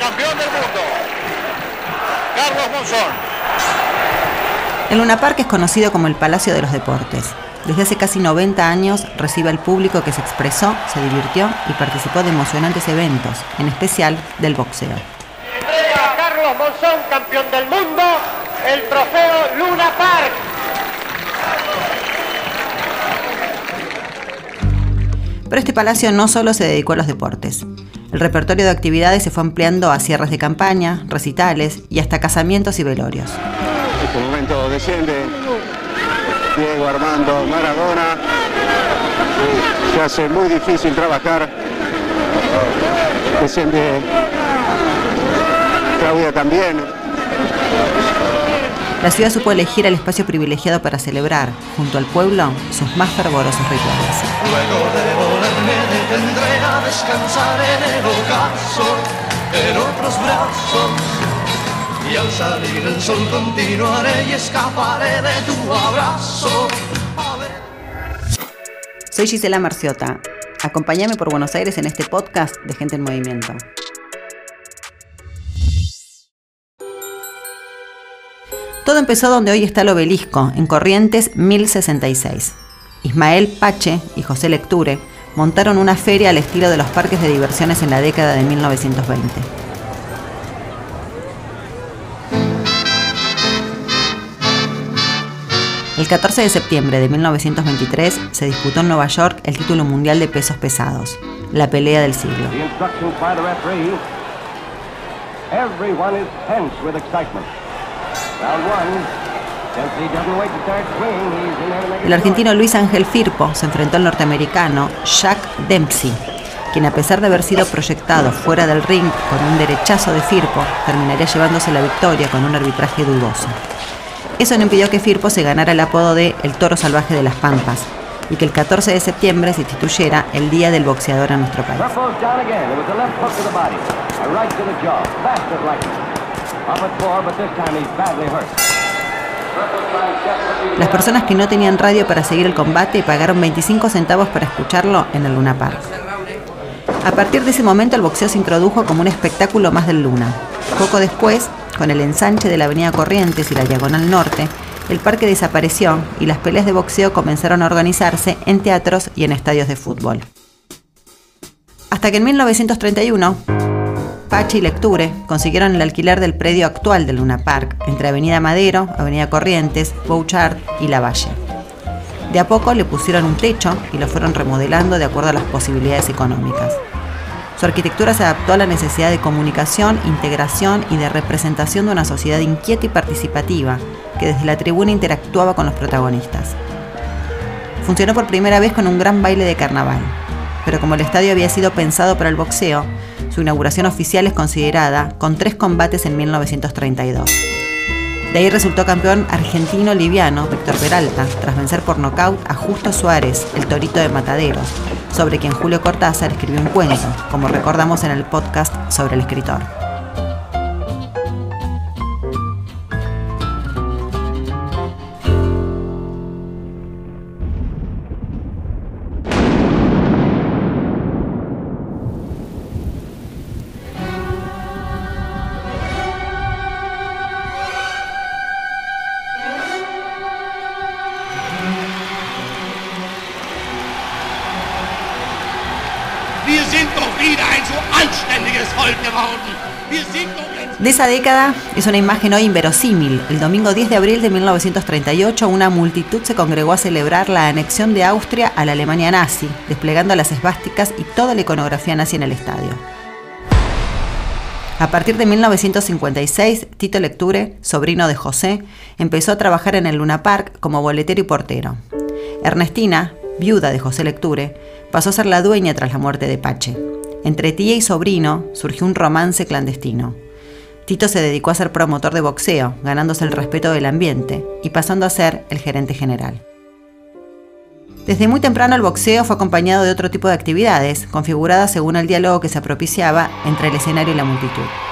campeón del mundo, Carlos Monzón. El Luna Park es conocido como el Palacio de los Deportes. Desde hace casi 90 años recibe al público que se expresó, se divirtió y participó de emocionantes eventos, en especial del boxeo. Entrega a Carlos Monzón, campeón del mundo, el trofeo Luna Park. Pero este palacio no solo se dedicó a los deportes. El repertorio de actividades se fue ampliando a cierres de campaña, recitales y hasta casamientos y velorios. En este momento desciende Diego Armando Maradona. Se hace muy difícil trabajar. Desciende Claudia también. La ciudad supo elegir el espacio privilegiado para celebrar, junto al pueblo, sus más fervorosos rituales. Detendré a descansar en el ocaso, en otros brazos. Y al salir el sol continuaré y escaparé de tu abrazo. Soy Gisela Marciota. Acompáñame por Buenos Aires en este podcast de Gente en Movimiento. Todo empezó donde hoy está el obelisco, en Corrientes 1066. Ismael Pache y José Lecture montaron una feria al estilo de los parques de diversiones en la década de 1920. El 14 de septiembre de 1923 se disputó en Nueva York el título mundial de pesos pesados, la pelea del siglo. Everyone is tense with excitement. Round one. El argentino Luis Ángel Firpo se enfrentó al norteamericano Jack Dempsey, quien a pesar de haber sido proyectado fuera del ring con un derechazo de Firpo, terminaría llevándose la victoria con un arbitraje dudoso. Eso no impidió que Firpo se ganara el apodo de El Toro Salvaje de las Pampas y que el 14 de septiembre se instituyera el Día del Boxeador en nuestro país. Las personas que no tenían radio para seguir el combate pagaron 25 centavos para escucharlo en el Luna Park. A partir de ese momento el boxeo se introdujo como un espectáculo más del Luna. Poco después, con el ensanche de la Avenida Corrientes y la Diagonal Norte, el parque desapareció y las peleas de boxeo comenzaron a organizarse en teatros y en estadios de fútbol. Hasta que en 1931, Pachi y Lecture consiguieron el alquiler del predio actual del Luna Park, entre Avenida Madero, Avenida Corrientes, Bouchard y Lavalle. De a poco le pusieron un techo y lo fueron remodelando de acuerdo a las posibilidades económicas. Su arquitectura se adaptó a la necesidad de comunicación, integración y de representación de una sociedad inquieta y participativa que desde la tribuna interactuaba con los protagonistas. Funcionó por primera vez con un gran baile de carnaval, pero como el estadio había sido pensado para el boxeo, su inauguración oficial es considerada con tres combates en 1932. De ahí resultó campeón argentino liviano Víctor Peralta, tras vencer por nocaut a Justo Suárez, el torito de Mataderos, sobre quien Julio Cortázar escribió un cuento, como recordamos en el podcast sobre el escritor. De esa década es una imagen hoy inverosímil. El domingo 10 de abril de 1938 una multitud se congregó a celebrar la anexión de Austria a la Alemania nazi, desplegando las esvásticas y toda la iconografía nazi en el estadio. A partir de 1956, Tito Lecture, sobrino de José, empezó a trabajar en el Luna Park como boletero y portero. Ernestina, viuda de José Lecture, pasó a ser la dueña tras la muerte de Pache. Entre tía y sobrino surgió un romance clandestino. Tito se dedicó a ser promotor de boxeo, ganándose el respeto del ambiente y pasando a ser el gerente general. Desde muy temprano el boxeo fue acompañado de otro tipo de actividades, configuradas según el diálogo que se propiciaba entre el escenario y la multitud.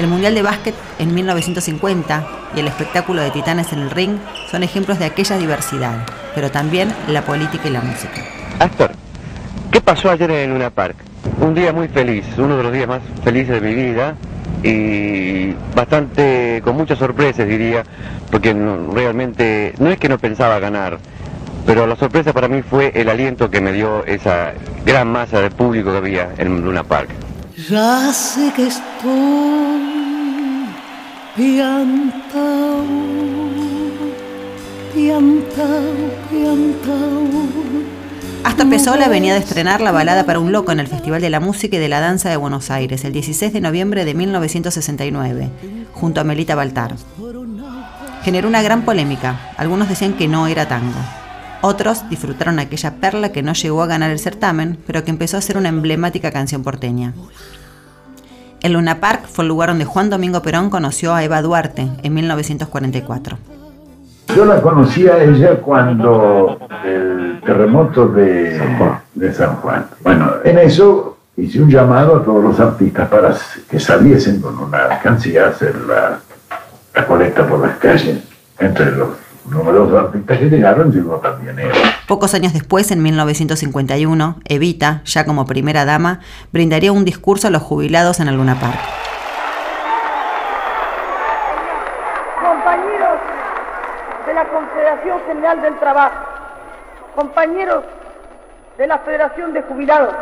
El Mundial de Básquet en 1950 y el espectáculo de Titanes en el ring son ejemplos de aquella diversidad, pero también la política y la música. Astor, ¿qué pasó ayer en Luna Park? Un día muy feliz, uno de los días más felices de mi vida y bastante con muchas sorpresas diría, porque no- realmente no es que no pensaba ganar, pero la sorpresa para mí fue el aliento que me dio esa gran masa de público que había en Luna Park. Ya sé que estoy piantao, piantao, piantao. Astor Piazzolla venía de estrenar la balada para un loco en el Festival de la Música y de la Danza de Buenos Aires el 16 de noviembre de 1969, junto a Melita Baltar. Generó una gran polémica. Algunos decían que no era tango. Otros disfrutaron aquella perla que no llegó a ganar el certamen, pero que empezó a ser una emblemática canción porteña. El Luna Park fue el lugar donde Juan Domingo Perón conoció a Eva Duarte en 1944. Yo la conocí a ella cuando el terremoto de, de San Juan. Bueno, en eso hice un llamado a todos los artistas para que saliesen con una alcancía a hacer la, la colecta por las calles. Entre los numerosos artistas que llegaron llegó también Eva. Pocos años después, en 1951, Evita, ya como primera dama, brindaría un discurso a los jubilados en el Luna Park. compañeros de la Confederación General del Trabajo, compañeros de la Federación de Jubilados,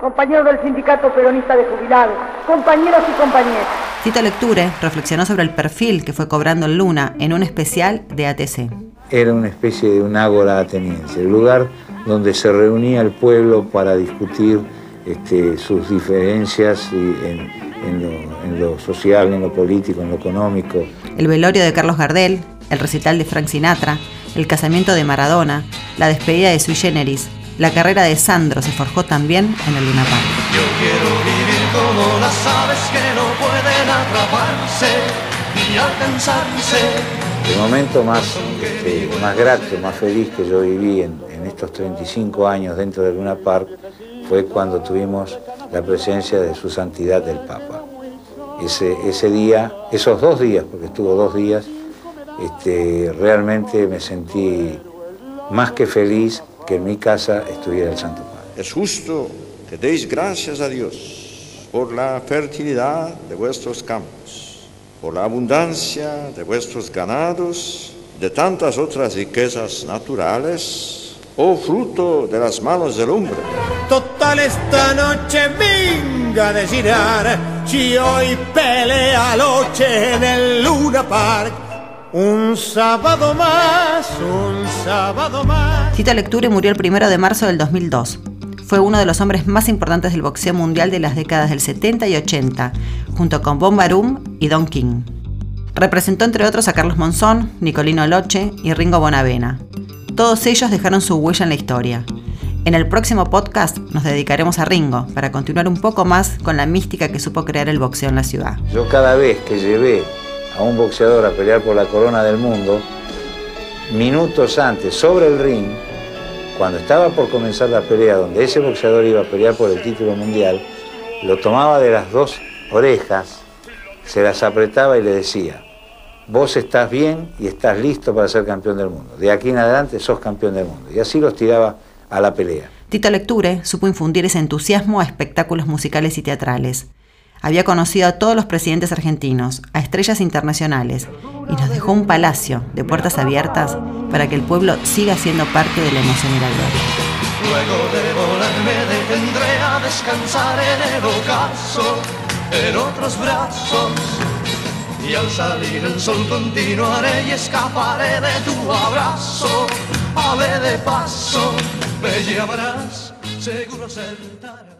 compañeros del Sindicato Peronista de Jubilados, compañeros y compañeras. Tito Lecture reflexionó sobre el perfil que fue cobrando el Luna en un especial de ATC. Era una especie de un ágora ateniense, el lugar donde se reunía el pueblo para discutir este, sus diferencias y en, en lo, en lo social, en lo político, en lo económico. El velorio de Carlos Gardel, el recital de Frank Sinatra, el casamiento de Maradona, la despedida de Sui Generis, la carrera de Sandro se forjó también en el Luna Park. Yo quiero vivir como las aves que ni alcanzarse. El momento más, este, más grato, más feliz que yo viví en, en estos 35 años dentro de Luna Park fue cuando tuvimos la presencia de su santidad el Papa. Ese, ese día, esos dos días, porque estuvo dos días, este, realmente me sentí más que feliz que en mi casa estuviera el Santo Padre. Es justo que deis gracias a Dios por la fertilidad de vuestros campos, por la abundancia de vuestros ganados, de tantas otras riquezas naturales, oh fruto de las manos del hombre. Total esta noche venga a girar si hoy pelea noche en el Luna Park. Un sábado más, un sábado más. Tito Lecture murió el 1 de marzo del 2002. Fue uno de los hombres más importantes del boxeo mundial de las décadas del 70 y 80, junto con Bombarum y Don King. Representó entre otros a Carlos Monzón, Nicolino Loche y Ringo Bonavena. Todos ellos dejaron su huella en la historia. En el próximo podcast nos dedicaremos a Ringo para continuar un poco más con la mística que supo crear el boxeo en la ciudad. Yo cada vez que llevé a un boxeador a pelear por la corona del mundo, minutos antes, sobre el ring, cuando estaba por comenzar la pelea, donde ese boxeador iba a pelear por el título mundial, lo tomaba de las dos orejas, se las apretaba y le decía, vos estás bien y estás listo para ser campeón del mundo. De aquí en adelante sos campeón del mundo. Y así los tiraba a la pelea. Tito Lecture supo infundir ese entusiasmo a espectáculos musicales y teatrales. Había conocido a todos los presidentes argentinos, a estrellas internacionales, y nos dejó un palacio de puertas abiertas para que el pueblo siga siendo parte de la emoción y la gloria. Luego de volar me detendré a descansar en el ocaso, en otros brazos. Y al salir el sol continuaré y escaparé de tu abrazo. Ave de paso, me llevarás, seguro sentarás.